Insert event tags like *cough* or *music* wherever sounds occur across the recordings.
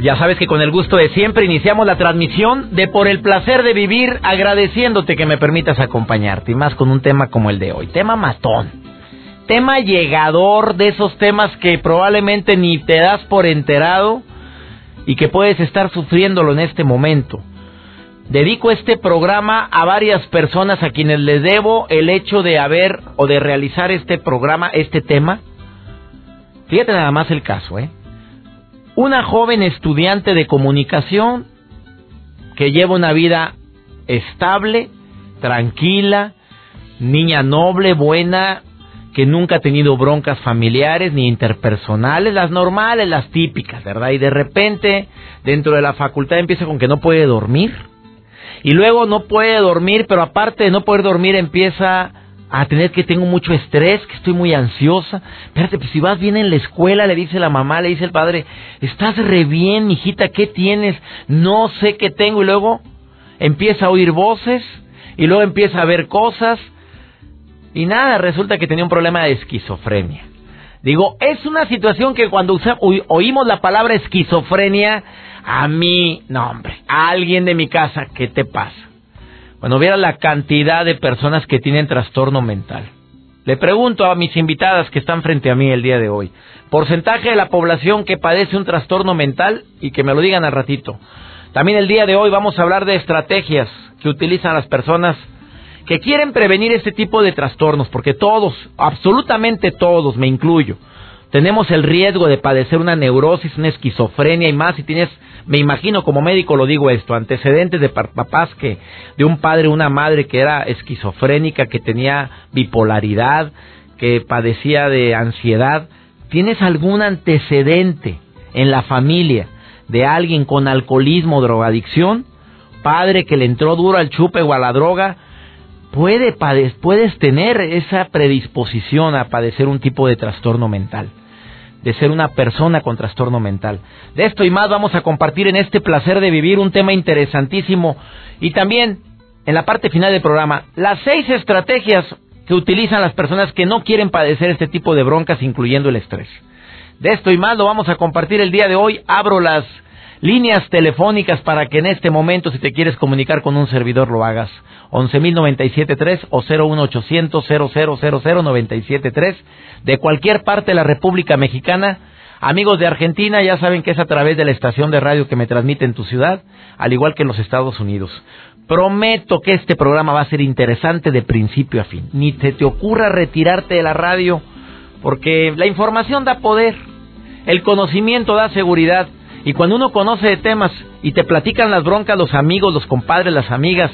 Ya sabes que con el gusto de siempre iniciamos la transmisión de Por el placer de vivir, agradeciéndote que me permitas acompañarte y más con un tema como el de hoy, tema matón, tema llegador de esos temas que probablemente ni te das por enterado y que puedes estar sufriéndolo en este momento. Dedico este programa a varias personas a quienes les debo el hecho de haber o de realizar este programa, este tema. Fíjate nada más el caso, ¿eh? Una joven estudiante de comunicación que lleva una vida estable, tranquila, niña noble, buena, que nunca ha tenido broncas familiares ni interpersonales, las normales, las típicas, ¿verdad? Y de repente, dentro de la facultad empieza con que no puede dormir. Y luego no puede dormir, pero aparte de no poder dormir empieza a tener que tengo mucho estrés, que estoy muy ansiosa. Espérate, pues si vas bien en la escuela, le dice la mamá, le dice el padre, estás re bien, mijita, ¿qué tienes? No sé qué tengo. Y luego empieza a oír voces, y luego empieza a ver cosas, y nada, resulta que tenía un problema de esquizofrenia. Digo, es una situación que cuando oímos la palabra esquizofrenia, a mí, no hombre, a alguien de mi casa, ¿qué te pasa? Bueno, viera la cantidad de personas que tienen trastorno mental. Le pregunto a mis invitadas que están frente a mí el día de hoy, porcentaje de la población que padece un trastorno mental y que me lo digan al ratito. También el día de hoy vamos a hablar de estrategias que utilizan las personas que quieren prevenir este tipo de trastornos, porque todos, absolutamente todos, me incluyo, tenemos el riesgo de padecer una neurosis, una esquizofrenia y más si tienes me imagino como médico lo digo esto, antecedentes de papás que, de un padre o una madre que era esquizofrénica, que tenía bipolaridad, que padecía de ansiedad. ¿Tienes algún antecedente en la familia de alguien con alcoholismo o drogadicción? Padre que le entró duro al chupe o a la droga, puede puedes tener esa predisposición a padecer un tipo de trastorno mental de ser una persona con trastorno mental. De esto y más vamos a compartir en este placer de vivir un tema interesantísimo y también en la parte final del programa las seis estrategias que utilizan las personas que no quieren padecer este tipo de broncas incluyendo el estrés. De esto y más lo vamos a compartir el día de hoy. Abro las líneas telefónicas para que en este momento si te quieres comunicar con un servidor lo hagas. 11.097.3 o 01800 0000973 de cualquier parte de la República Mexicana. Amigos de Argentina, ya saben que es a través de la estación de radio que me transmite en tu ciudad, al igual que en los Estados Unidos. Prometo que este programa va a ser interesante de principio a fin. Ni se te ocurra retirarte de la radio, porque la información da poder, el conocimiento da seguridad, y cuando uno conoce de temas y te platican las broncas los amigos, los compadres, las amigas,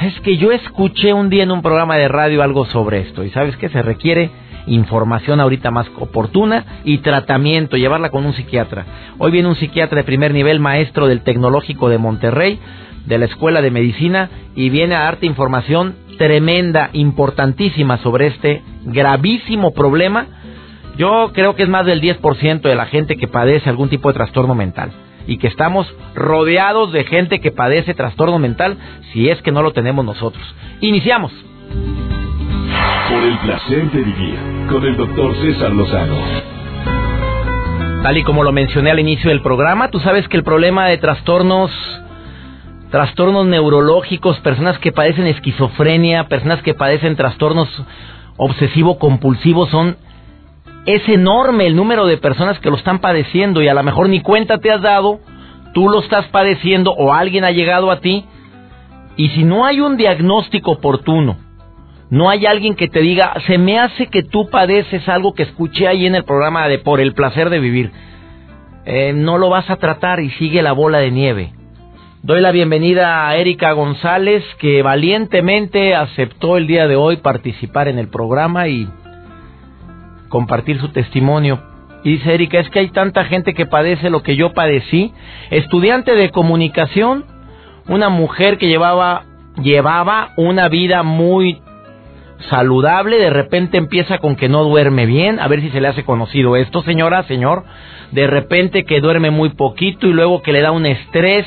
es que yo escuché un día en un programa de radio algo sobre esto, y sabes que se requiere información ahorita más oportuna y tratamiento, llevarla con un psiquiatra. Hoy viene un psiquiatra de primer nivel, maestro del Tecnológico de Monterrey, de la Escuela de Medicina, y viene a darte información tremenda, importantísima sobre este gravísimo problema. Yo creo que es más del 10% de la gente que padece algún tipo de trastorno mental y que estamos rodeados de gente que padece trastorno mental si es que no lo tenemos nosotros. Iniciamos. Por el placer de vivir con el doctor César Lozano. Tal y como lo mencioné al inicio del programa, tú sabes que el problema de trastornos, trastornos neurológicos, personas que padecen esquizofrenia, personas que padecen trastornos obsesivo-compulsivos son es enorme el número de personas que lo están padeciendo y a lo mejor ni cuenta te has dado, tú lo estás padeciendo o alguien ha llegado a ti y si no hay un diagnóstico oportuno, no hay alguien que te diga, se me hace que tú padeces algo que escuché ahí en el programa de Por el placer de vivir. Eh, no lo vas a tratar y sigue la bola de nieve. Doy la bienvenida a Erika González, que valientemente aceptó el día de hoy participar en el programa y compartir su testimonio. Y dice Erika, es que hay tanta gente que padece lo que yo padecí. Estudiante de comunicación, una mujer que llevaba, llevaba una vida muy saludable, de repente empieza con que no duerme bien, a ver si se le hace conocido esto, señora, señor, de repente que duerme muy poquito y luego que le da un estrés,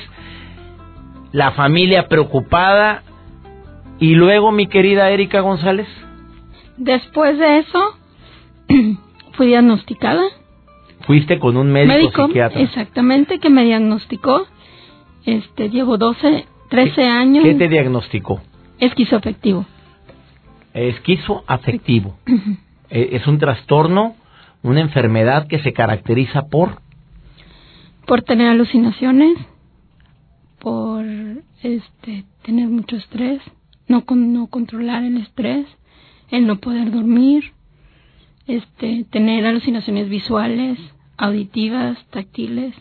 la familia preocupada y luego mi querida Erika González. Después de eso, *clears throat* fui diagnosticada Fuiste con un médico, psiquiatra. Exactamente, que me diagnosticó. Este, llevo 12, 13 años. ¿Qué te diagnosticó? Esquizoafectivo. Esquizoafectivo. *clears throat* E, es un trastorno, una enfermedad que se caracteriza por por tener alucinaciones, por este tener mucho estrés, no no controlar el estrés, el no poder dormir, este, tener alucinaciones visuales, auditivas, táctiles.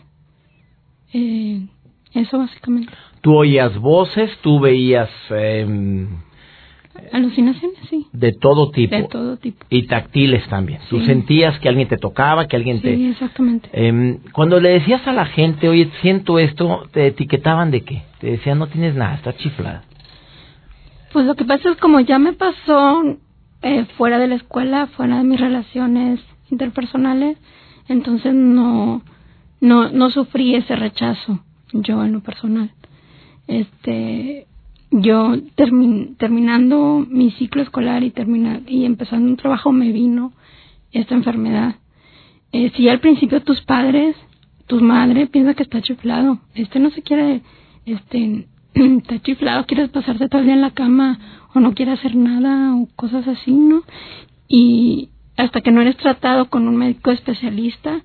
Eh, eso básicamente. ¿Tú oías voces? ¿Tú veías... Eh, Alucinaciones, sí. De todo tipo. De todo tipo. Y táctiles también. ¿Tú sentías que alguien te tocaba, que alguien te... Sí, exactamente. Eh, cuando le decías a la gente, oye, siento esto, ¿te etiquetaban de qué? Te decían, no tienes nada, estás chiflada. Pues lo que pasa es como ya me pasó eh, fuera de la escuela, fuera de mis relaciones interpersonales, entonces no, no, no sufrí ese rechazo yo en lo personal. Este, yo terminando mi ciclo escolar y terminar y empezando un trabajo me vino esta enfermedad. Eh, si al principio tus padres, tu madre piensa que está chiflado, este no se quiere, este, *clears throat* está chiflado, quieres pasarte todo el día en la cama o no quiere hacer nada o cosas así, ¿no? Y hasta que no eres tratado con un médico especialista,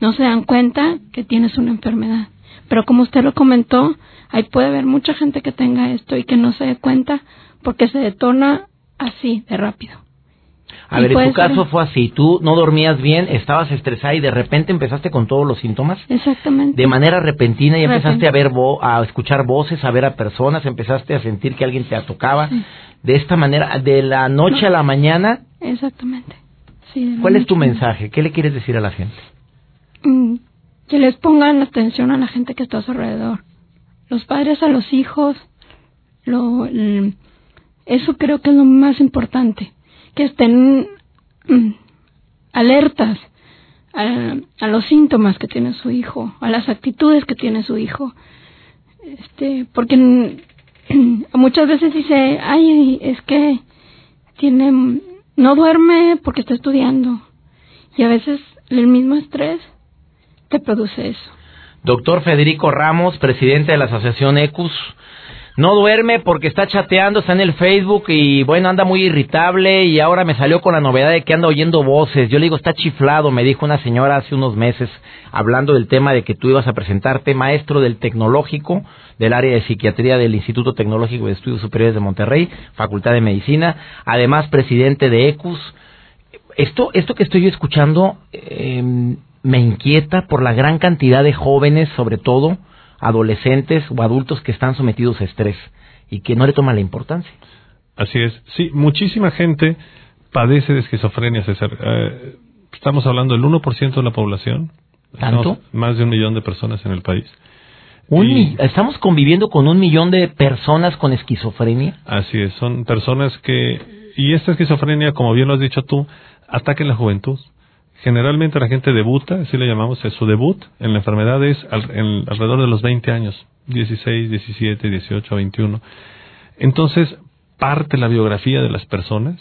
no se dan cuenta que tienes una enfermedad. Pero como usted lo comentó, ahí puede haber mucha gente que tenga esto y que no se dé cuenta porque se detona así de rápido. A ver, en tu caso fue así, tú no dormías bien, estabas estresada y de repente empezaste con todos los síntomas. Exactamente. De manera repentina y empezaste a ver, a escuchar voces, a ver a personas, empezaste a sentir que alguien te tocaba. De esta manera, de la noche a la mañana. Exactamente. ¿Cuál es tu mensaje? ¿Qué le quieres decir a la gente? Mm, que les pongan atención a la gente que está a su alrededor. Los padres a los hijos. Lo, eso creo que es lo más importante que estén mm, alertas a, los síntomas que tiene su hijo, a las actitudes que tiene su hijo. Este, porque *clears throat* muchas veces dice, ay, es que tiene, no duerme porque está estudiando. Y a veces el mismo estrés te produce eso. Doctor Federico Ramos, presidente de la Asociación ECUS, no duerme porque está chateando, está en el Facebook y bueno, anda muy irritable y ahora me salió con la novedad de que anda oyendo voces. Yo le digo, está chiflado, me dijo una señora hace unos meses hablando del tema de que tú ibas a presentarte maestro del tecnológico del área de psiquiatría del Instituto Tecnológico de Estudios Superiores de Monterrey, Facultad de Medicina, además presidente de ECUS. Esto, esto que estoy escuchando eh, me inquieta por la gran cantidad de jóvenes, sobre todo, adolescentes o adultos que están sometidos a estrés y que no le toman la importancia. Así es. Sí, muchísima gente padece de esquizofrenia, César. Eh, estamos hablando del 1% de la población. ¿Tanto? más de un millón de personas en el país. ¿Estamos conviviendo con un millón de personas con esquizofrenia? Así es, son personas que... Y esta esquizofrenia, como bien lo has dicho tú, ataca en la juventud. Generalmente la gente debuta, así le llamamos, su debut en la enfermedad es alrededor de los 20 años, 16, 17, 18, 21. Entonces, parte la biografía de las personas,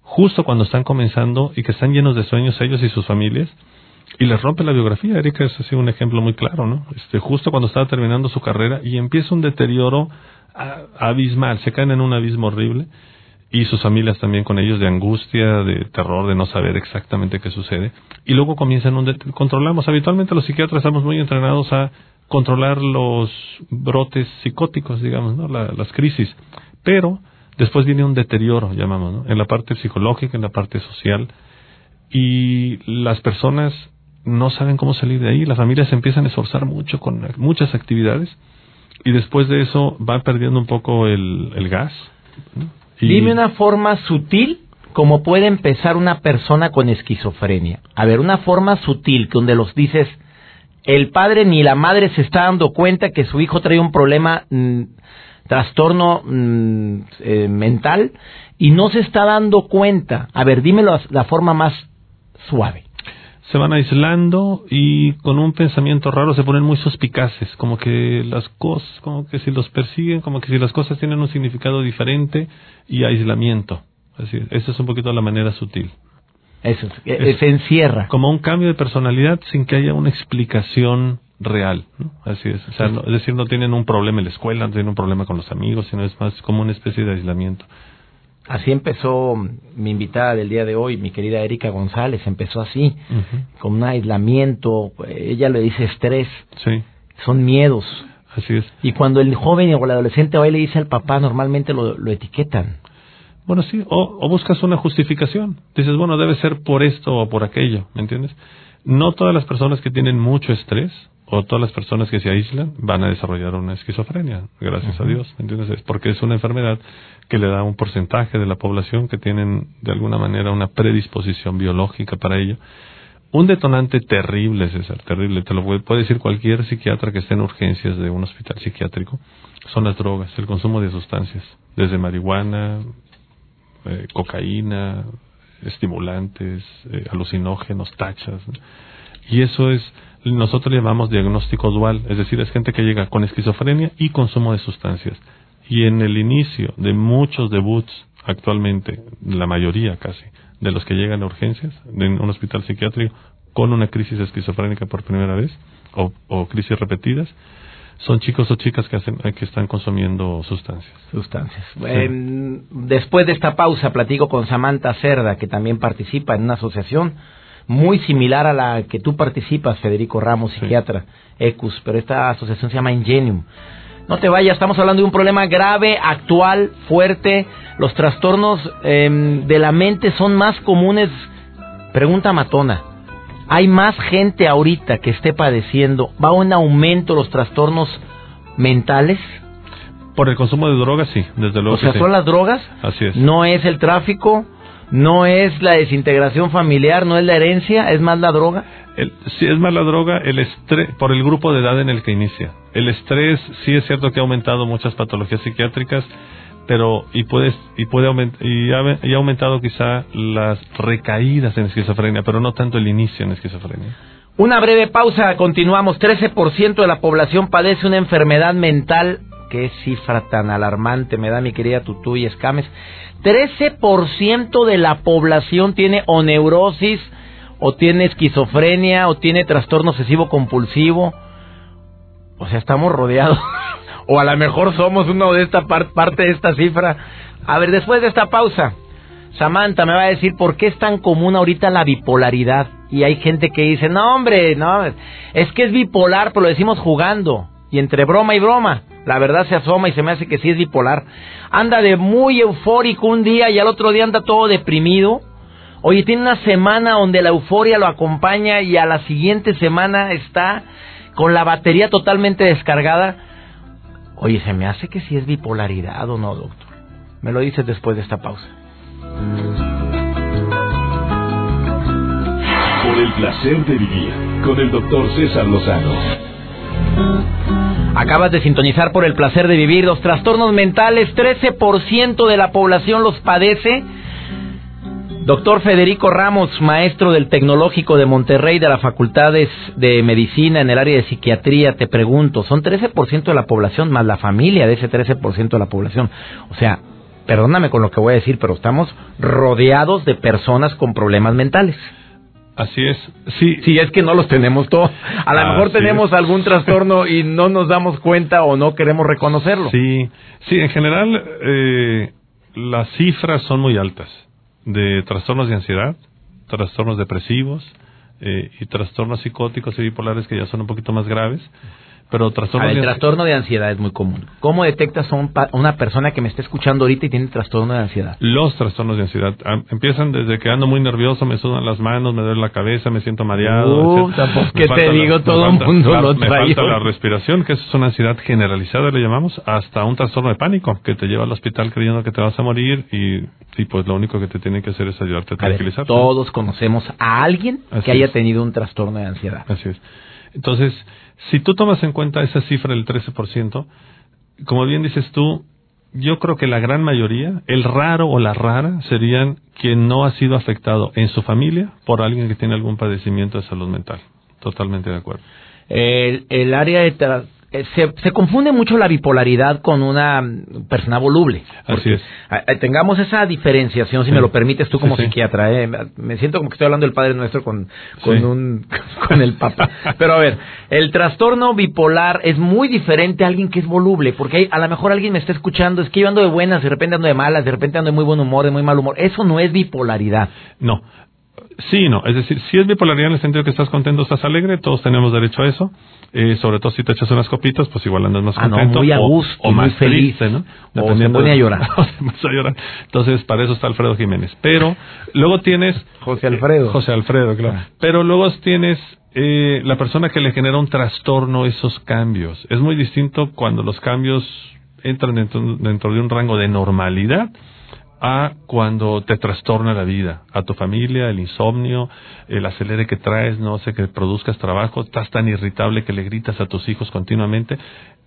justo cuando están comenzando y que están llenos de sueños ellos y sus familias, y les rompe la biografía. Erika es así un ejemplo muy claro, ¿no? Este, justo cuando estaba terminando su carrera y empieza un deterioro abismal, se caen en un abismo horrible y sus familias también con ellos de angustia, de terror, de no saber exactamente qué sucede. Y luego comienzan un... Controlamos, habitualmente los psiquiatras estamos muy entrenados a controlar los brotes psicóticos, digamos, ¿no? las crisis. Pero después viene un deterioro, llamamos, ¿no? En la parte psicológica, en la parte social. Y las personas no saben cómo salir de ahí. Las familias se empiezan a esforzar mucho con muchas actividades. Y después de eso va perdiendo un poco el, el gas. Dime una forma sutil cómo puede empezar una persona con esquizofrenia. A ver, una forma sutil donde los dices, el padre ni la madre se está dando cuenta que su hijo trae un problema, mm, trastorno mm, eh, mental y no se está dando cuenta. A ver, dímelo la forma más suave se van aislando y con un pensamiento raro se ponen muy suspicaces, como que las cosas, como que si los persiguen, como que si las cosas tienen un significado diferente y aislamiento. Así, esa es un poquito la manera sutil. Eso, es, se encierra. Como un cambio de personalidad sin que haya una explicación real. Así es. O sea, es decir, no tienen un problema en la escuela, no tienen un problema con los amigos, sino es más como una especie de aislamiento. Así empezó mi invitada del día de hoy, mi querida Erika González, empezó así, con un aislamiento, ella le dice estrés, sí. son miedos. Así es. Y cuando el joven o el adolescente hoy le dice al papá, normalmente lo, etiquetan. Bueno, sí, o, o, buscas una justificación. Dices, bueno, debe ser por esto o por aquello, ¿me entiendes? No todas las personas que tienen mucho estrés o todas las personas que se aíslan van a desarrollar una esquizofrenia, gracias a Dios, ¿entiendes? Porque es una enfermedad que le da un porcentaje de la población que tienen de alguna manera una predisposición biológica para ello. Un detonante terrible, César, terrible, te lo puede decir cualquier psiquiatra que esté en urgencias de un hospital psiquiátrico, son las drogas, el consumo de sustancias, desde marihuana, eh, cocaína, estimulantes, eh, alucinógenos, tachas. Y eso es nosotros llamamos diagnóstico dual, es decir, es gente que llega con esquizofrenia y consumo de sustancias. Y en el inicio de muchos debuts actualmente, la mayoría casi, de los que llegan a urgencias en un hospital psiquiátrico con una crisis esquizofrénica por primera vez o, crisis repetidas, son chicos o chicas que, hacen, que están consumiendo sustancias. Sustancias. después de esta pausa platico con Samantha Cerda, que también participa en una asociación muy similar a la que tú participas, Federico Ramos, psiquiatra, ECUS, pero esta asociación se llama Ingenium. No te vayas, estamos hablando de un problema grave, actual, fuerte. Los trastornos em, de la mente son más comunes. Pregunta matona. ¿Hay más gente ahorita que esté padeciendo? ¿Va un aumento los trastornos mentales? Por el consumo de drogas, sí, desde luego. O sea, ¿son las drogas? Así es. ¿No es el tráfico? No es la desintegración familiar, no es la herencia, es más la droga. El, sí, es más la droga, el estrés, por el grupo de edad en el que inicia. El estrés sí es cierto que ha aumentado muchas patologías psiquiátricas, pero y puedes y puede aumentar y ha, aumentado quizá las recaídas en esquizofrenia, pero no tanto el inicio en esquizofrenia. Una breve pausa, continuamos. 13% de la población padece una enfermedad mental. Qué cifra tan alarmante me da mi querida Tutú y Escames. 13% de la población tiene o neurosis, o tiene esquizofrenia, o tiene trastorno obsesivo compulsivo. O sea, estamos rodeados. *laughs* o a lo mejor somos uno de esta parte de esta cifra. A ver, después de esta pausa, Samantha me va a decir por qué es tan común ahorita la bipolaridad. Y hay gente que dice, no hombre, no, es que es bipolar, pero lo decimos jugando. Y entre broma y broma. La verdad se asoma y se me hace que sí es bipolar. Anda de muy eufórico un día y al otro día anda todo deprimido. Oye, tiene una semana donde la euforia lo acompaña y a la siguiente semana está con la batería totalmente descargada. Oye, se me hace que sí es bipolaridad o no, doctor. Me lo dices después de esta pausa. Por el placer de vivir con el doctor César Lozano. Acabas de sintonizar por el placer de vivir. Los trastornos mentales, 13% de la población los padece. Doctor Federico Ramos, maestro del Tecnológico de Monterrey de las Facultades de Medicina en el área de psiquiatría, te pregunto, son 13% de la población más la familia de ese 13% de la población. O sea, perdóname con lo que voy a decir, pero estamos rodeados de personas con problemas mentales. Así es. Sí, sí, es que no los tenemos todos. A lo mejor tenemos algún trastorno y no nos damos cuenta o no queremos reconocerlo. Sí, sí, en general eh, las cifras son muy altas de trastornos de ansiedad, trastornos depresivos eh, y trastornos psicóticos y bipolares que ya son un poquito más graves. Pero trastorno el de trastorno de ansiedad es muy común. ¿Cómo detectas a un pa- una persona que me está escuchando ahorita y tiene trastorno de ansiedad? Los trastornos de ansiedad empiezan desde que ando muy nervioso, me sudan las manos, me duele la cabeza, me siento mareado. Uh, Me que te falta la- digo, me todo el falta mundo la- lo Me trae falta hoy. la respiración, que eso es una ansiedad generalizada, le llamamos, hasta un trastorno de pánico, que te lleva al hospital creyendo que te vas a morir y, y pues lo único que te tiene que hacer es ayudarte a A ver, tranquilizar. todos conocemos a alguien Así que haya es. tenido un trastorno de ansiedad. Así es. Entonces, si tú tomas en cuenta esa cifra del 13%, como bien dices tú, yo creo que la gran mayoría, el raro o la rara, serían quien no ha sido afectado en su familia por alguien que tiene algún padecimiento de salud mental. Totalmente de acuerdo. El, el área de... tra- eh, se, se confunde mucho la bipolaridad con una mm, persona voluble. Así es. Tengamos esa diferenciación, si Sí. me lo permites tú como sí. psiquiatra. ¿eh? Me siento como que estoy hablando del Padre Nuestro con, con, Sí. un, *laughs* con el Papa. Pero a ver, el trastorno bipolar es muy diferente a alguien que es voluble, porque hay- a lo mejor alguien me está escuchando, es que yo ando de buenas, de repente ando de malas, de repente ando de muy buen humor, de muy mal humor. Eso no es bipolaridad. No. Sí y no. Es decir, si es bipolaridad en el sentido que estás contento, estás alegre, todos tenemos derecho a eso. Eh, sobre todo si te echas unas copitas, pues igual andas más Ah, no, contento. muy a o- gusto, o, muy más feliz. triste, ¿no? O se pone a llorar. o *laughs* se pone a llorar. Entonces, para eso está Alfredo Jiménez. Pero luego tienes... José Alfredo. José Alfredo, claro. Ah. Pero luego tienes eh, la persona que le genera un trastorno esos cambios. Es muy distinto cuando los cambios entran dentro, dentro de un rango de normalidad a cuando te trastorna la vida, a tu familia, el insomnio, el acelere que traes, no sé, que produzcas trabajo, estás tan irritable que le gritas a tus hijos continuamente,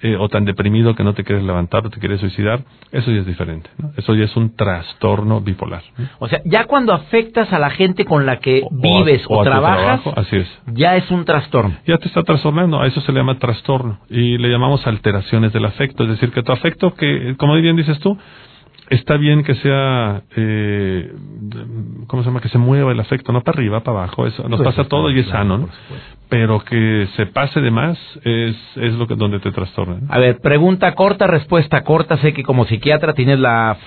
eh, o tan deprimido que no te quieres levantar o te quieres suicidar, eso ya es diferente, ¿no? Eso ya es un trastorno bipolar. O sea, ya cuando afectas a la gente con la que O- vives o, trabajas, trabajo, así es. ya es un trastorno. ya te está trastornando, a eso se le llama trastorno y le llamamos alteraciones del afecto, es decir, que tu afecto, que como bien dices tú, está bien que sea, eh, ¿cómo se llama? Que se mueva el afecto, no para arriba, para abajo, eso nos Pues pasa todo y es claro, sano, ¿no? pero que se pase de más es, es lo que donde te trastorna. ¿no? A ver, pregunta corta, respuesta corta. Sé que como psiquiatra tienes la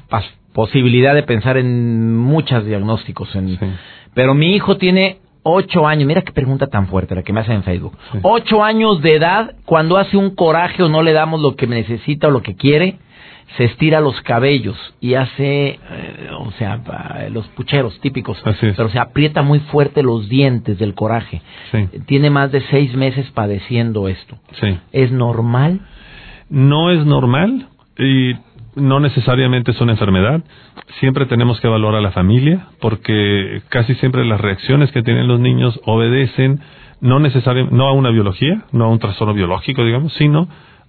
posibilidad de pensar en muchos diagnósticos. En... Sí. Pero mi hijo tiene ocho años. Mira qué pregunta tan fuerte la que me hacen en Facebook. Sí. Ocho años de edad, cuando hace un coraje o no le damos lo que necesita o lo que quiere, se estira los cabellos y hace, eh, o sea, los pucheros típicos. Pero se aprieta muy fuerte los dientes del coraje. Sí, Tiene más de seis meses padeciendo esto. sí. ¿Es normal? no es normal y no necesariamente es una enfermedad. Siempre tenemos que evaluar a la familia porque casi siempre las reacciones que tienen los niños obedecen no necesariamente no a una biología, no a un trastorno biológico, digamos, sino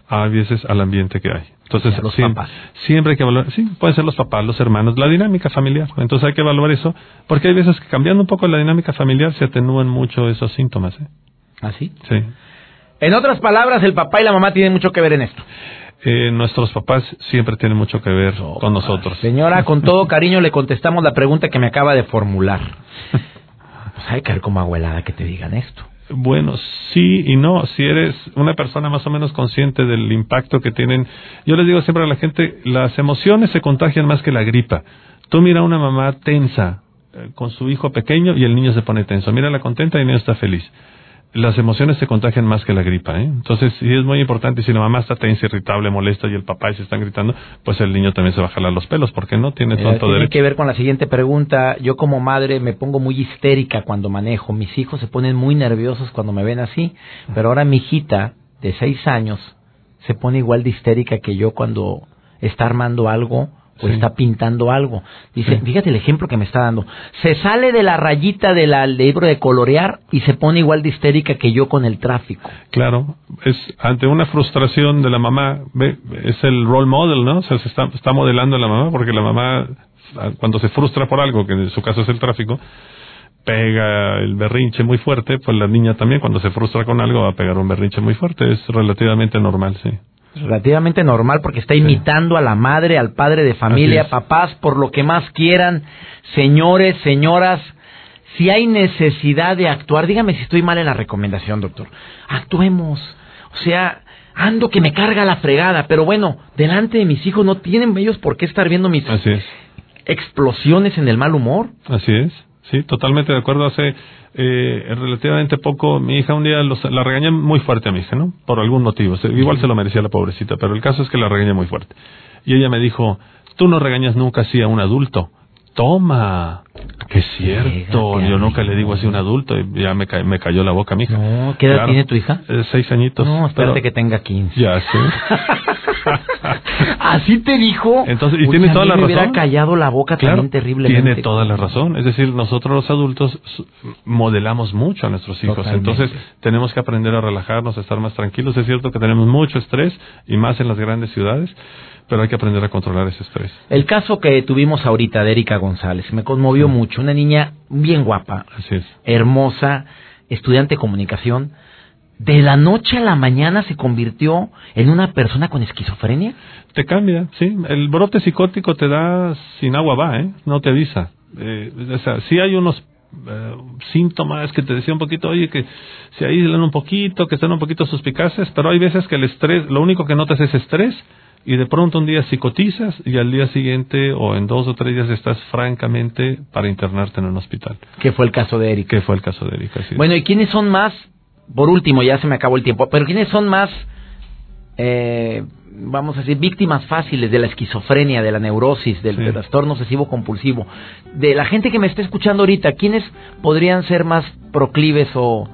a veces al ambiente que hay. Entonces, los siempre, papás. siempre hay que evaluar, sí, pueden ser los papás, los hermanos, la dinámica familiar. Entonces hay que evaluar eso, porque hay veces que cambiando un poco la dinámica familiar se atenúan mucho esos síntomas. ¿eh? ¿Así? Sí. En otras palabras, el papá y la mamá tienen mucho que ver en esto. Eh, nuestros papás siempre tienen mucho que ver con nosotros. Señora, con todo cariño le contestamos la pregunta que me acaba de formular. *laughs* Pues hay que ver como abuelada que te digan esto. Bueno, sí y no. Si eres una persona más o menos consciente del impacto que tienen, yo les digo siempre a la gente, las emociones se contagian más que la gripa. Tú mira a una mamá tensa eh, con su hijo pequeño y el niño se pone tenso. Mírala contenta y el niño está feliz. Las emociones se contagian más que la gripa, ¿eh? Entonces, sí es muy importante. Si la mamá está tensa, irritable, molesta y el papá y se están gritando, pues el niño también se va a jalar los pelos, porque no tiene Eh, tanto tiene derecho. que ver con la siguiente pregunta. Yo como madre me pongo muy histérica cuando manejo. Mis hijos se ponen muy nerviosos cuando me ven así. Pero ahora mi hijita de seis años se pone igual de histérica que yo cuando está armando algo o Sí. está pintando algo. Dice, Sí. fíjate el ejemplo que me está dando. Se sale de la rayita del libro de colorear y se pone igual de histérica que yo con el tráfico. Claro, es ante una frustración de la mamá, ve, es el role model, ¿no? O sea, se está, está modelando a la mamá porque la mamá, cuando se frustra por algo, que en su caso es el tráfico, pega el berrinche muy fuerte, pues la niña también cuando se frustra con algo va a pegar un berrinche muy fuerte, es relativamente normal, sí. Relativamente normal porque está imitando a la madre, al padre de familia, papás, por lo que más quieran, señores, señoras. Si hay necesidad de actuar, dígame si estoy mal en la recomendación, doctor. Actuemos. O sea, ando que me carga la fregada, pero bueno, delante de mis hijos no tienen ellos por qué estar viendo mis Así es, explosiones en el mal humor. así es, Sí, totalmente de acuerdo. Hace eh, relativamente poco, mi hija un día la regañé muy fuerte a mi hija, ¿no? Por algún motivo. Igual se lo merecía la pobrecita, pero el caso es que la regañé muy fuerte. Y ella me dijo, tú no regañas nunca así a un adulto. Toma, que es cierto, yo nunca le digo así a un adulto y ya me, me cayó la boca mi hija. No, ¿qué edad tiene tu hija? Eh, seis añitos. No, espérate que tenga quince. Ya, sí. *laughs* *laughs* así te dijo. Entonces, y tiene toda la razón. Hubiera callado la boca también terriblemente. Tiene toda la razón. Es decir, nosotros los adultos modelamos mucho a nuestros hijos. Entonces, tenemos que aprender a relajarnos, a estar más tranquilos. Es cierto que tenemos mucho estrés y más en las grandes ciudades pero hay que aprender a controlar ese estrés. El caso que tuvimos ahorita de Erika González me conmovió mucho. Una niña bien guapa, hermosa, estudiante de comunicación. De la noche a la mañana se convirtió en una persona con esquizofrenia. Te cambia, sí. El brote psicótico te da sin agua va, ¿eh? No te avisa. Eh, o sea, sí hay unos eh, síntomas que te decía un poquito, oye, que se aíslan un poquito, que están un poquito suspicaces, pero hay veces que el estrés, lo único que notas es estrés y de pronto un día psicotizas y al día siguiente o en dos o tres días estás francamente para internarte en un hospital. ¿Qué fue el caso de Erika? ¿Qué fue el caso de Erika? Bueno, ¿y quiénes son más? Por último, ya se me acabó el tiempo, pero ¿quiénes son más, eh, vamos a decir, víctimas fáciles de la esquizofrenia, de la neurosis, del trastorno obsesivo compulsivo? De la gente que me está escuchando ahorita, ¿quiénes podrían ser más proclives o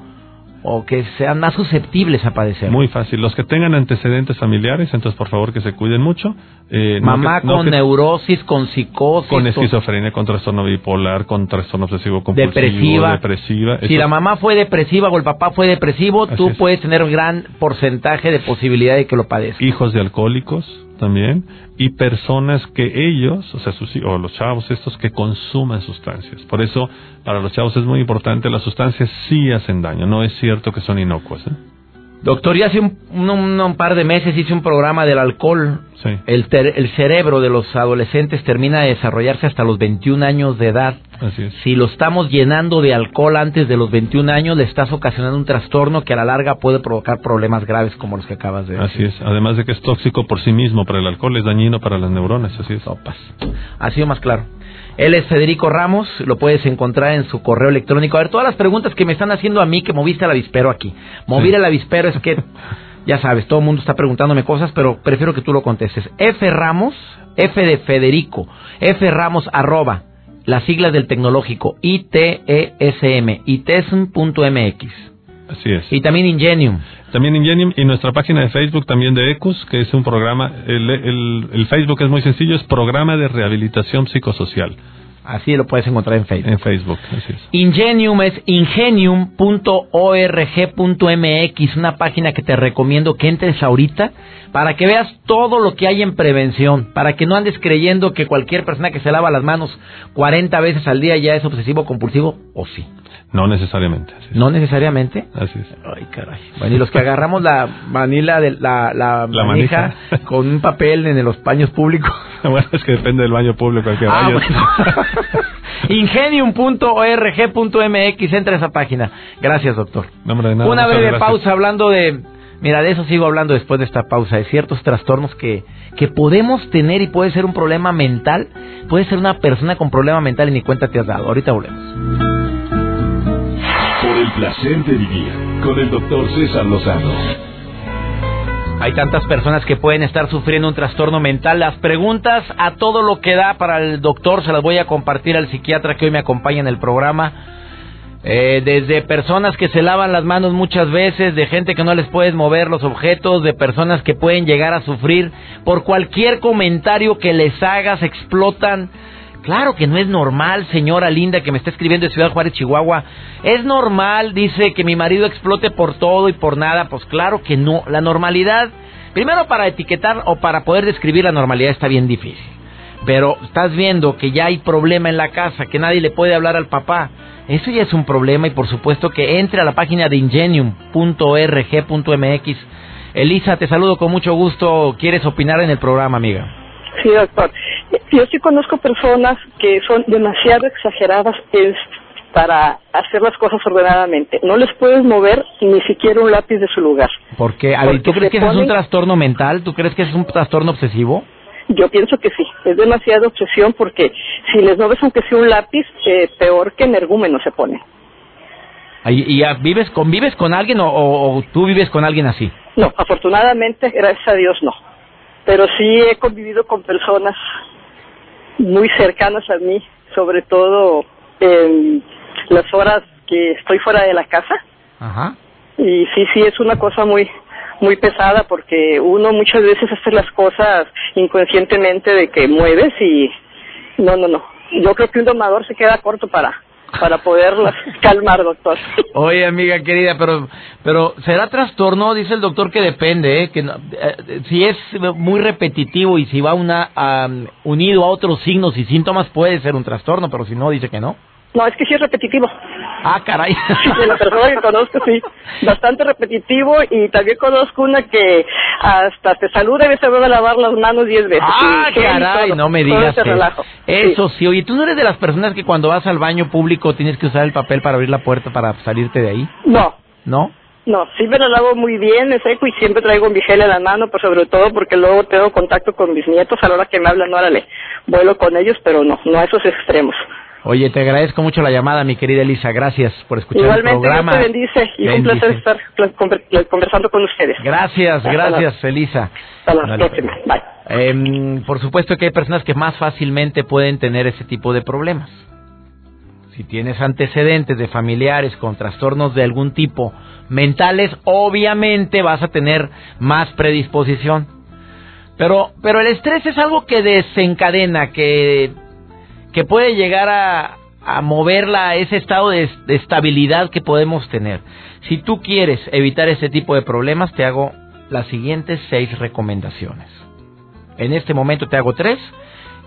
o que sean más susceptibles a padecer. Muy fácil. Los que tengan antecedentes familiares, entonces por favor que se cuiden mucho. Eh, Mamá con neurosis, con psicosis. Con esquizofrenia, con trastorno bipolar, con trastorno obsesivo compulsivo. Depresiva. depresiva. Si la mamá fue depresiva o el papá fue depresivo, tú puedes tener un gran porcentaje de posibilidad de que lo padezca. Hijos de alcohólicos también y personas que ellos, o sea, sus, o los chavos estos que consuman sustancias. Por eso, para los chavos es muy importante, las sustancias sí hacen daño, no es cierto que son inocuas. ¿eh? Doctor, ya hace un, un, par de meses hice un programa del alcohol. El, el cerebro de los adolescentes termina de desarrollarse hasta los 21 años de edad. Así es. Si lo estamos llenando de alcohol antes de los 21 años, le estás ocasionando un trastorno que a la larga puede provocar problemas graves como los que acabas de decir. Así es. Además de que es tóxico por sí mismo, para el alcohol es dañino para las neuronas. Así es. Sopas. Ha sido más claro. Él es Federico Ramos, lo puedes encontrar en su correo electrónico. A ver, todas las preguntas que me están haciendo a mí, que moviste al avispero aquí. Mover el avispero es que, *laughs* ya sabes, todo el mundo está preguntándome cosas, pero prefiero que tú lo contestes. F Ramos, F de Federico, F Ramos arroba, las siglas del tecnológico, ITESM, itesm.mx. Así es. Y también Ingenium. También Ingenium y nuestra página de Facebook también de ECUS, que es un programa, el, el, Facebook es muy sencillo, es Programa de Rehabilitación Psicosocial. Así lo puedes encontrar en Facebook. En Facebook, así es. Ingenium es ingenium.org.mx, una página que te recomiendo que entres ahorita para que veas todo lo que hay en prevención, para que no andes creyendo que cualquier persona que se lava las manos 40 veces al día ya es obsesivo compulsivo, o sí. No necesariamente. ¿No necesariamente? Así es. Ay, caray. Bueno, y los que agarramos la manila, de, la, la, manija *laughs* con un papel en los baños públicos. *laughs* bueno, es que depende del baño público al que ah, vayas. *laughs* Ingenium.org.mx, entra a esa página. Gracias, doctor. No, de nada, Una breve pausa hablando de... Mira, de eso sigo hablando después de esta pausa, de ciertos trastornos que, que podemos tener y puede ser un problema mental, puede ser una persona con problema mental y ni cuenta te has dado. Ahorita volvemos el placer de vivir con el doctor César Lozano. Hay tantas personas que pueden estar sufriendo un trastorno mental. Las preguntas a todo lo que da para el doctor se las voy a compartir al psiquiatra que hoy me acompaña en el programa. Eh, desde personas que se lavan las manos muchas veces, de gente que no les puedes mover los objetos, de personas que pueden llegar a sufrir por cualquier comentario que les hagas, explotan Claro que no es normal, señora linda que me está escribiendo de Ciudad Juárez, Chihuahua. Es normal, dice, que mi marido explote por todo y por nada. Pues claro que no. La normalidad, primero para etiquetar o para poder describir la normalidad está bien difícil. Pero estás viendo que ya hay problema en la casa, que nadie le puede hablar al papá. Eso ya es un problema y por supuesto que entre a la página de ingenium.org.mx. Elisa, te saludo con mucho gusto. ¿Quieres opinar en el programa, amiga? Sí, doctor. Yo sí conozco personas que son demasiado exageradas para hacer las cosas ordenadamente. No les puedes mover ni siquiera un lápiz de su lugar. ¿Por qué? A ver, ¿tú crees que es un trastorno mental? ¿Tú crees que es un trastorno obsesivo? Yo pienso que sí, es demasiada obsesión porque si les no ves aunque sea un lápiz, eh, peor que energúmeno se pone. ¿Y, y vives, convives con alguien o, o, tú vives con alguien así? No, afortunadamente, gracias a Dios, no. Pero sí he convivido con personas muy cercanas a mí, sobre todo en las horas que estoy fuera de la casa. Ajá. Y sí, sí, es una cosa muy muy pesada porque uno muchas veces hace las cosas inconscientemente de que mueves y no, no, no. Yo creo que un domador se queda corto para para poderlas *laughs* calmar, doctor. Oye, amiga querida, pero pero será trastorno, dice el doctor que depende, ¿eh? que eh, si es muy repetitivo y si va una unido a otros signos y síntomas puede ser un trastorno, pero si no dice que no. No, es que sí es repetitivo. Ah, caray. *laughs* de la persona que conozco, sí. Bastante repetitivo y también conozco una que hasta te saluda y se vuelve a lavar las manos diez veces. Ah, caray, no me digas. Eso sí. oye, ¿tú no eres de las personas que cuando vas al baño público tienes que usar el papel para abrir la puerta para salirte de ahí? No. ¿No? No, sí me lo lavo muy bien, me seco y siempre traigo mi gel en la mano, pues sobre todo porque luego tengo contacto con mis nietos a la hora que me hablan, órale, vuelo con ellos, pero no, no a esos extremos. Oye, te agradezco mucho la llamada, mi querida Elisa. Gracias por escuchar el programa. Igualmente, bendice y es un placer estar conversando con ustedes. Gracias, gracias, Elisa. Hasta la próxima. Bye. Eh, por supuesto que hay personas que más fácilmente pueden tener ese tipo de problemas. Si tienes antecedentes de familiares con trastornos de algún tipo mentales, obviamente vas a tener más predisposición. Pero, pero el estrés es algo que desencadena, que que puede llegar a, moverla a ese estado de, estabilidad que podemos tener. Si tú quieres evitar ese tipo de problemas, te hago las siguientes seis recomendaciones. En este momento te hago tres,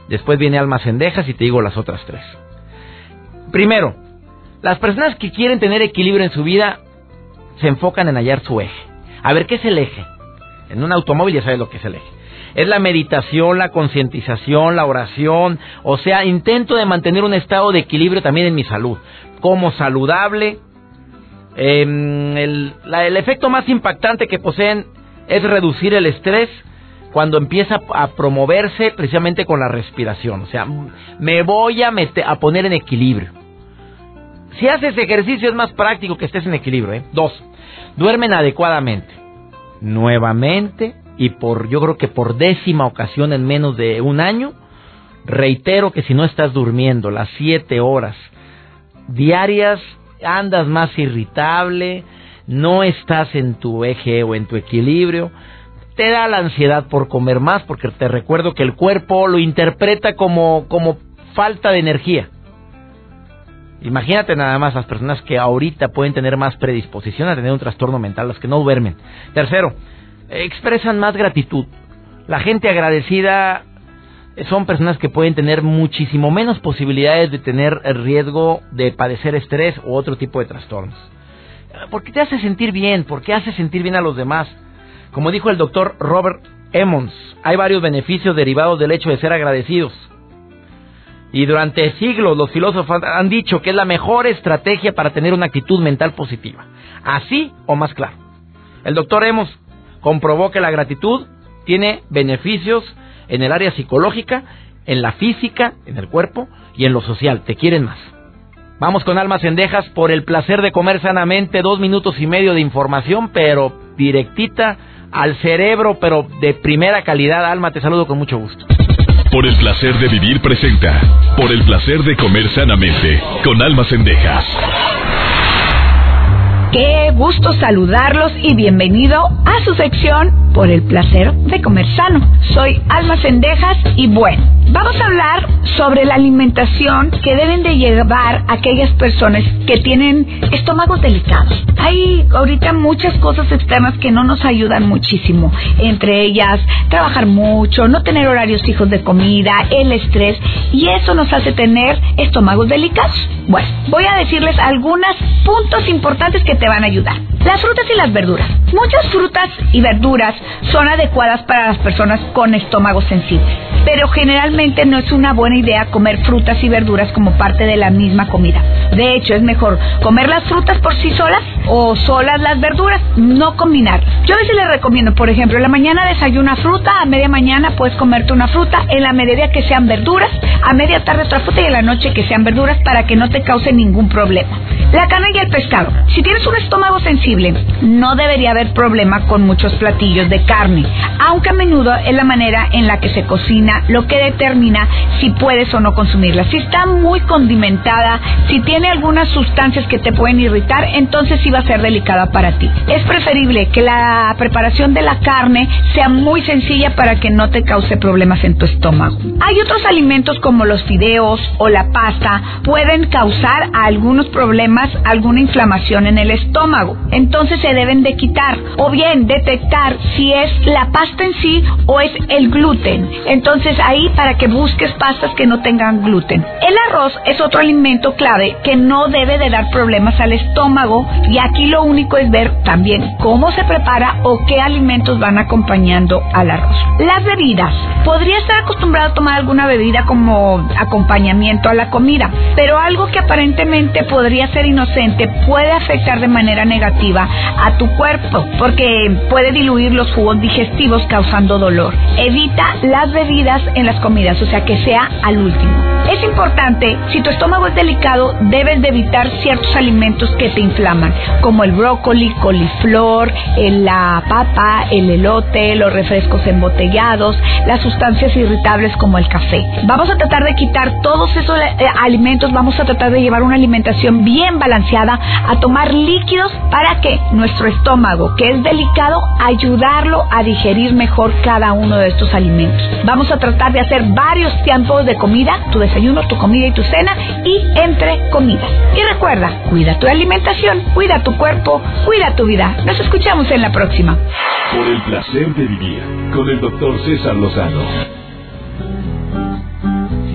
después viene almas y te digo las otras tres. Primero, las personas que quieren tener equilibrio en su vida se enfocan en hallar su eje. A ver, ¿qué es el eje? En un automóvil ya sabes lo que es el eje es la meditación, la concientización, la oración, o sea, intento de mantener un estado de equilibrio también en mi salud, como saludable. Em, el, efecto más impactante que poseen es reducir el estrés cuando empieza a promoverse precisamente con la respiración. O sea, me voy a poner en equilibrio. Si haces ejercicio es más práctico que estés en equilibrio. ¿eh? Dos, duermen adecuadamente. Nuevamente, y por yo creo que por décima ocasión en menos de un año, reitero que si no estás durmiendo las siete horas diarias, andas más irritable, no estás en tu eje o en tu equilibrio, te da la ansiedad por comer más, porque te recuerdo que el cuerpo lo interpreta como, como falta de energía. Imagínate nada más las personas que ahorita pueden tener más predisposición a tener un trastorno mental, las que no duermen. Tercero, expresan más gratitud. La gente agradecida son personas que pueden tener muchísimo menos posibilidades de tener el riesgo de padecer estrés u otro tipo de trastornos. Porque te hace sentir bien, porque hace sentir bien a los demás. Como dijo el doctor Robert Emmons, hay varios beneficios derivados del hecho de ser agradecidos. Y durante siglos los filósofos han dicho que es la mejor estrategia para tener una actitud mental positiva. Así o más claro. El doctor Emmons comprobó que la gratitud tiene beneficios en el área psicológica, en la física, en el cuerpo y en lo social. Te quieren más. Vamos con almas endejas por el placer de comer sanamente, dos minutos y medio de información, pero directita al cerebro, pero de primera calidad. Alma, te saludo con mucho gusto. Por el placer de vivir presenta, por el placer de comer sanamente, con almas endejas. Qué gusto saludarlos y bienvenido a su sección por el placer de comer sano. Soy Alma Cendejas y bueno, vamos a hablar sobre la alimentación que deben de llevar aquellas personas que tienen estómagos delicados. Hay ahorita muchas cosas externas que no nos ayudan muchísimo, entre ellas trabajar mucho, no tener horarios fijos de comida, el estrés y eso nos hace tener estómagos delicados. Bueno, voy a decirles algunos puntos importantes que te van a ayudar. Las frutas y las verduras. Muchas frutas y verduras son adecuadas para las personas con estómago sensible. Pero generalmente no es una buena idea comer frutas y verduras como parte de la misma comida. De hecho, es mejor comer las frutas por sí solas o solas las verduras, no combinar. Yo a veces les recomiendo, por ejemplo, en la mañana desayuna fruta, a media mañana puedes comerte una fruta, en la mediodía que sean verduras, a media tarde otra fruta y en la noche que sean verduras para que no te cause ningún problema. La carne y el pescado. Si tienes un estómago sensible, no debería haber problema con muchos platillos de carne, aunque a menudo es la manera en la que se cocina lo que determina si puedes o no consumirla. Si está muy condimentada, si tiene algunas sustancias que te pueden irritar, entonces sí va a ser delicada para ti. Es preferible que la preparación de la carne sea muy sencilla para que no te cause problemas en tu estómago. Hay otros alimentos como los fideos o la pasta pueden causar algunos problemas, alguna inflamación en el estómago. Entonces se deben de quitar o bien detectar si es la pasta en sí o es el gluten. Entonces ahí para que busques pastas que no tengan gluten. El arroz es otro alimento clave que no debe de dar problemas al estómago y aquí lo único es ver también cómo se prepara o qué alimentos van acompañando al arroz. Las bebidas. Podría estar acostumbrado a tomar alguna bebida como acompañamiento a la comida, pero algo que aparentemente podría ser inocente puede afectar de manera negativa a tu cuerpo porque puede diluir los jugos digestivos causando dolor. Evita las bebidas en las comidas, o sea que sea al último. Es importante, si tu estómago es delicado, debes de evitar ciertos alimentos que te inflaman, como el brócoli, coliflor, la papa, el elote, los refrescos embotellados, las sustancias irritables como el café. Vamos a tratar de quitar todos esos eh, alimentos, vamos a tratar de llevar una alimentación bien balanceada, a tomar líquidos para que nuestro estómago, que es delicado, ayudarlo a digerir mejor cada uno de estos alimentos. Vamos a tratar de hacer varios tiempos de comida, tu desayuno, tu comida y tu cena, y entre comidas. Y recuerda, cuida tu alimentación, cuida tu cuerpo, cuida tu vida. Nos escuchamos en la próxima. Por el placer de vivir con el doctor César Lozano.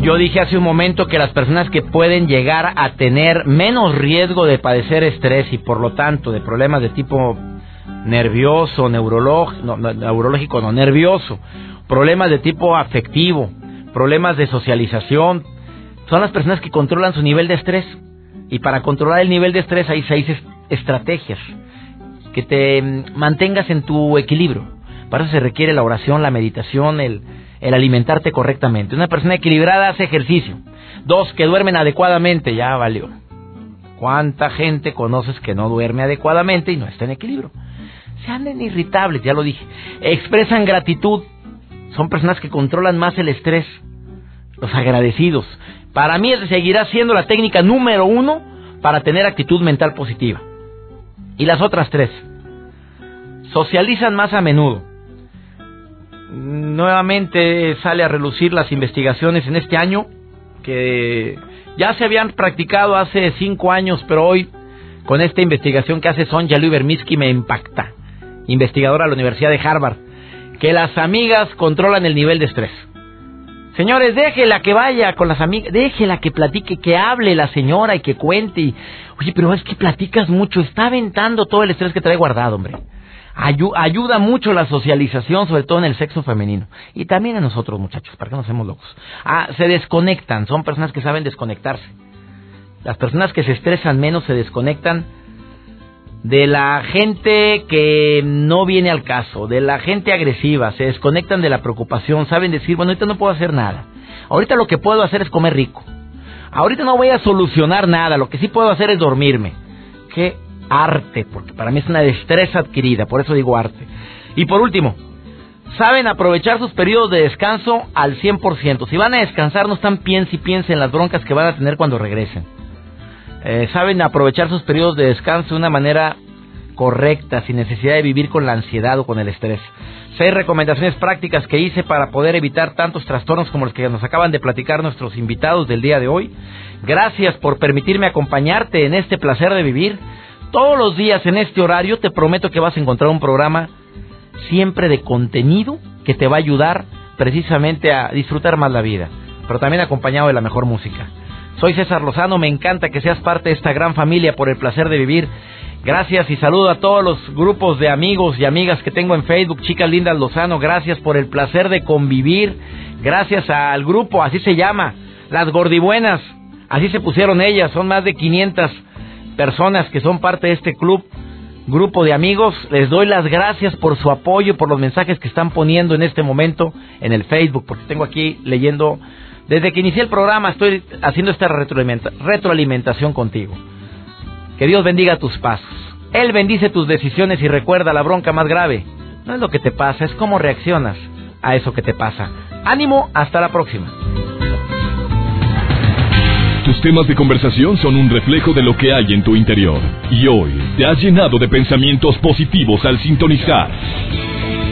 Yo dije hace un momento que las personas que pueden llegar a tener menos riesgo de padecer estrés y por lo tanto de problemas de tipo nervioso, neurológico, no, neurológico, no, nervioso, problemas de tipo afectivo, problemas de socialización, son las personas que controlan su nivel de estrés. Y para controlar el nivel de estrés hay seis estrategias que te mm, mantengas en tu equilibrio. Para eso se requiere la oración, la meditación, el, alimentarte correctamente. Una persona equilibrada hace ejercicio. Dos, que duermen adecuadamente, ya valió. ¿Cuánta gente conoces que no duerme adecuadamente y no está en equilibrio? Se anden irritables, ya lo dije. Expresan gratitud. Son personas que controlan más el estrés. Los agradecidos. Para mí seguirá siendo la técnica número uno para tener actitud mental positiva. Y las otras tres. Socializan más a menudo nuevamente sale a relucir las investigaciones en este año que ya se habían practicado hace cinco años, pero hoy con esta investigación que hace Sonja Lubermisky me impacta, investigadora de la Universidad de Harvard, que las amigas controlan el nivel de estrés. Señores, déjela que vaya con las amigas, déjela que platique, que hable la señora y que cuente. Oye, pero es que platicas mucho, está aventando todo el estrés que trae guardado, hombre ayuda mucho la socialización, sobre todo en el sexo femenino. Y también en nosotros, muchachos, para que no seamos locos. Ah, se desconectan, son personas que saben desconectarse. Las personas que se estresan menos se desconectan de la gente que no viene al caso, de la gente agresiva, se desconectan de la preocupación, saben decir, bueno, ahorita no puedo hacer nada. Ahorita lo que puedo hacer es comer rico. Ahorita no voy a solucionar nada, lo que sí puedo hacer es dormirme. Qué arte, porque para mí es una destreza adquirida, por eso digo arte. Y por último, saben aprovechar sus periodos de descanso al 100%. Si van a descansar, no están piense y piense en las broncas que van a tener cuando regresen. Eh, saben aprovechar sus periodos de descanso de una manera correcta, sin necesidad de vivir con la ansiedad o con el estrés. Seis recomendaciones prácticas que hice para poder evitar tantos trastornos como los que nos acaban de platicar nuestros invitados del día de hoy. Gracias por permitirme acompañarte en este placer de vivir. Todos los días en este horario te prometo que vas a encontrar un programa siempre de contenido que te va a ayudar precisamente a disfrutar más la vida, pero también acompañado de la mejor música. Soy César Lozano, me encanta que seas parte de esta gran familia por el placer de vivir Gracias y saludo a todos los grupos de amigos y amigas que tengo en Facebook. Chicas Lindas Lozano, gracias por el placer de convivir. Gracias al grupo, así se llama, Las Gordibuenas. Así se pusieron ellas. Son más de 500 personas que son parte de este club, grupo de amigos. Les doy las gracias por su apoyo, por los mensajes que están poniendo en este momento en el Facebook, porque tengo aquí leyendo. Desde que inicié el programa estoy haciendo esta retroalimentación contigo. Que Dios bendiga tus pasos. Él bendice tus decisiones y recuerda la bronca más grave. No es lo que te pasa, es cómo reaccionas a eso que te pasa. Ánimo, hasta la próxima. Tus temas de conversación son un reflejo de lo que hay en tu interior. Y hoy te has llenado de pensamientos positivos al sintonizar.